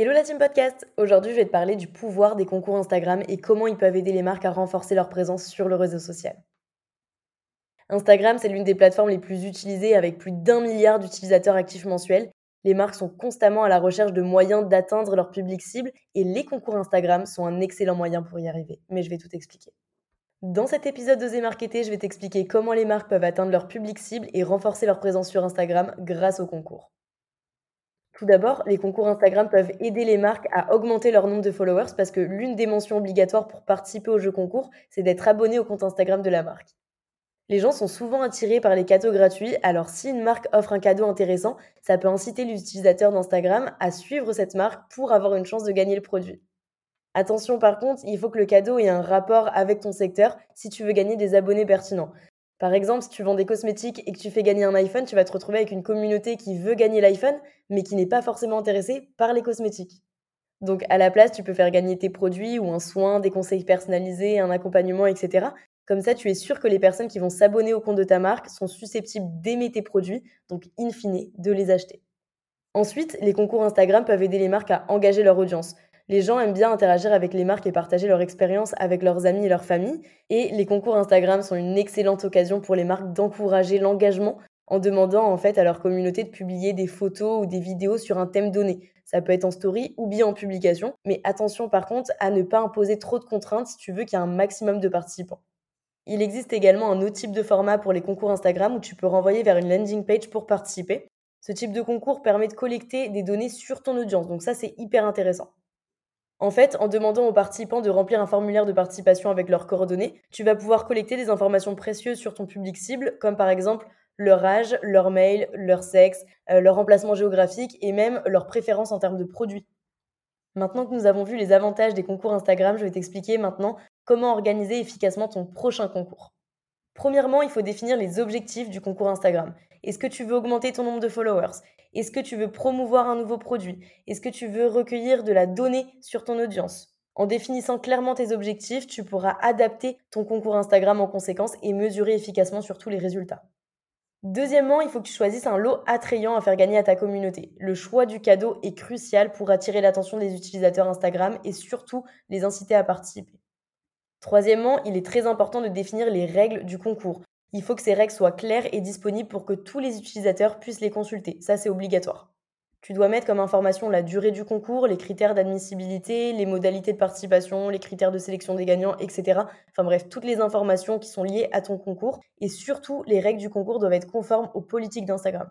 Hello la team podcast Aujourd'hui je vais te parler du pouvoir des concours Instagram et comment ils peuvent aider les marques à renforcer leur présence sur le réseau social. Instagram c'est l'une des plateformes les plus utilisées avec plus d'un milliard d'utilisateurs actifs mensuels. Les marques sont constamment à la recherche de moyens d'atteindre leur public cible et les concours Instagram sont un excellent moyen pour y arriver. Mais je vais tout expliquer. Dans cet épisode de Marketer, je vais t'expliquer comment les marques peuvent atteindre leur public cible et renforcer leur présence sur Instagram grâce aux concours. Tout d'abord, les concours Instagram peuvent aider les marques à augmenter leur nombre de followers parce que l'une des mentions obligatoires pour participer au jeu concours, c'est d'être abonné au compte Instagram de la marque. Les gens sont souvent attirés par les cadeaux gratuits, alors si une marque offre un cadeau intéressant, ça peut inciter l'utilisateur d'Instagram à suivre cette marque pour avoir une chance de gagner le produit. Attention par contre, il faut que le cadeau ait un rapport avec ton secteur si tu veux gagner des abonnés pertinents. Par exemple, si tu vends des cosmétiques et que tu fais gagner un iPhone, tu vas te retrouver avec une communauté qui veut gagner l'iPhone, mais qui n'est pas forcément intéressée par les cosmétiques. Donc à la place, tu peux faire gagner tes produits ou un soin, des conseils personnalisés, un accompagnement, etc. Comme ça, tu es sûr que les personnes qui vont s'abonner au compte de ta marque sont susceptibles d'aimer tes produits, donc in fine, de les acheter. Ensuite, les concours Instagram peuvent aider les marques à engager leur audience. Les gens aiment bien interagir avec les marques et partager leur expérience avec leurs amis et leur famille. Et les concours Instagram sont une excellente occasion pour les marques d'encourager l'engagement en demandant en fait à leur communauté de publier des photos ou des vidéos sur un thème donné. Ça peut être en story ou bien en publication, mais attention par contre à ne pas imposer trop de contraintes si tu veux qu'il y ait un maximum de participants. Il existe également un autre type de format pour les concours Instagram où tu peux renvoyer vers une landing page pour participer. Ce type de concours permet de collecter des données sur ton audience, donc ça c'est hyper intéressant. En fait, en demandant aux participants de remplir un formulaire de participation avec leurs coordonnées, tu vas pouvoir collecter des informations précieuses sur ton public cible, comme par exemple leur âge, leur mail, leur sexe, euh, leur emplacement géographique et même leurs préférences en termes de produits. Maintenant que nous avons vu les avantages des concours Instagram, je vais t'expliquer maintenant comment organiser efficacement ton prochain concours. Premièrement, il faut définir les objectifs du concours Instagram. Est-ce que tu veux augmenter ton nombre de followers? Est-ce que tu veux promouvoir un nouveau produit? Est-ce que tu veux recueillir de la donnée sur ton audience? En définissant clairement tes objectifs, tu pourras adapter ton concours Instagram en conséquence et mesurer efficacement sur tous les résultats. Deuxièmement, il faut que tu choisisses un lot attrayant à faire gagner à ta communauté. Le choix du cadeau est crucial pour attirer l'attention des utilisateurs Instagram et surtout les inciter à participer. Troisièmement, il est très important de définir les règles du concours. Il faut que ces règles soient claires et disponibles pour que tous les utilisateurs puissent les consulter. Ça, c'est obligatoire. Tu dois mettre comme information la durée du concours, les critères d'admissibilité, les modalités de participation, les critères de sélection des gagnants, etc. Enfin bref, toutes les informations qui sont liées à ton concours. Et surtout, les règles du concours doivent être conformes aux politiques d'Instagram.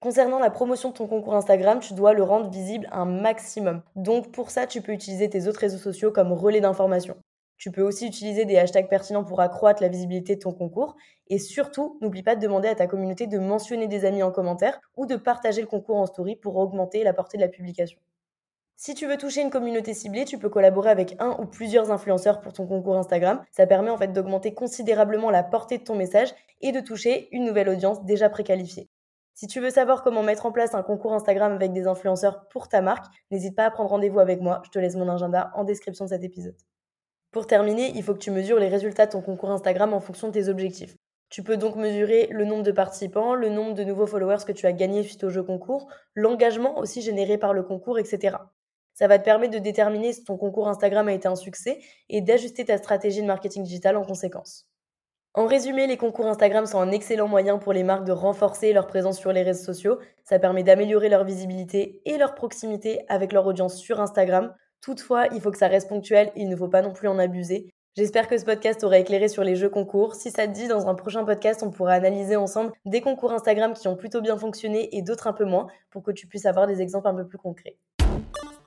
Concernant la promotion de ton concours Instagram, tu dois le rendre visible un maximum. Donc pour ça, tu peux utiliser tes autres réseaux sociaux comme relais d'information. Tu peux aussi utiliser des hashtags pertinents pour accroître la visibilité de ton concours. Et surtout, n'oublie pas de demander à ta communauté de mentionner des amis en commentaire ou de partager le concours en story pour augmenter la portée de la publication. Si tu veux toucher une communauté ciblée, tu peux collaborer avec un ou plusieurs influenceurs pour ton concours Instagram. Ça permet en fait d'augmenter considérablement la portée de ton message et de toucher une nouvelle audience déjà préqualifiée. Si tu veux savoir comment mettre en place un concours Instagram avec des influenceurs pour ta marque, n'hésite pas à prendre rendez-vous avec moi. Je te laisse mon agenda en description de cet épisode. Pour terminer, il faut que tu mesures les résultats de ton concours Instagram en fonction de tes objectifs. Tu peux donc mesurer le nombre de participants, le nombre de nouveaux followers que tu as gagnés suite au jeu concours, l'engagement aussi généré par le concours, etc. Ça va te permettre de déterminer si ton concours Instagram a été un succès et d'ajuster ta stratégie de marketing digital en conséquence. En résumé, les concours Instagram sont un excellent moyen pour les marques de renforcer leur présence sur les réseaux sociaux. Ça permet d'améliorer leur visibilité et leur proximité avec leur audience sur Instagram Toutefois, il faut que ça reste ponctuel, il ne faut pas non plus en abuser. J'espère que ce podcast aura éclairé sur les jeux concours. Si ça te dit, dans un prochain podcast, on pourra analyser ensemble des concours Instagram qui ont plutôt bien fonctionné et d'autres un peu moins pour que tu puisses avoir des exemples un peu plus concrets.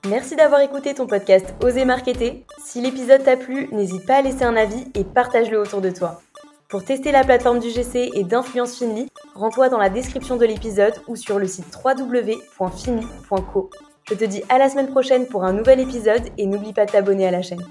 Merci d'avoir écouté ton podcast Oser Marketer. Si l'épisode t'a plu, n'hésite pas à laisser un avis et partage-le autour de toi. Pour tester la plateforme du GC et d'Influence Finly, rends-toi dans la description de l'épisode ou sur le site www.fini.co. Je te dis à la semaine prochaine pour un nouvel épisode et n'oublie pas de t'abonner à la chaîne.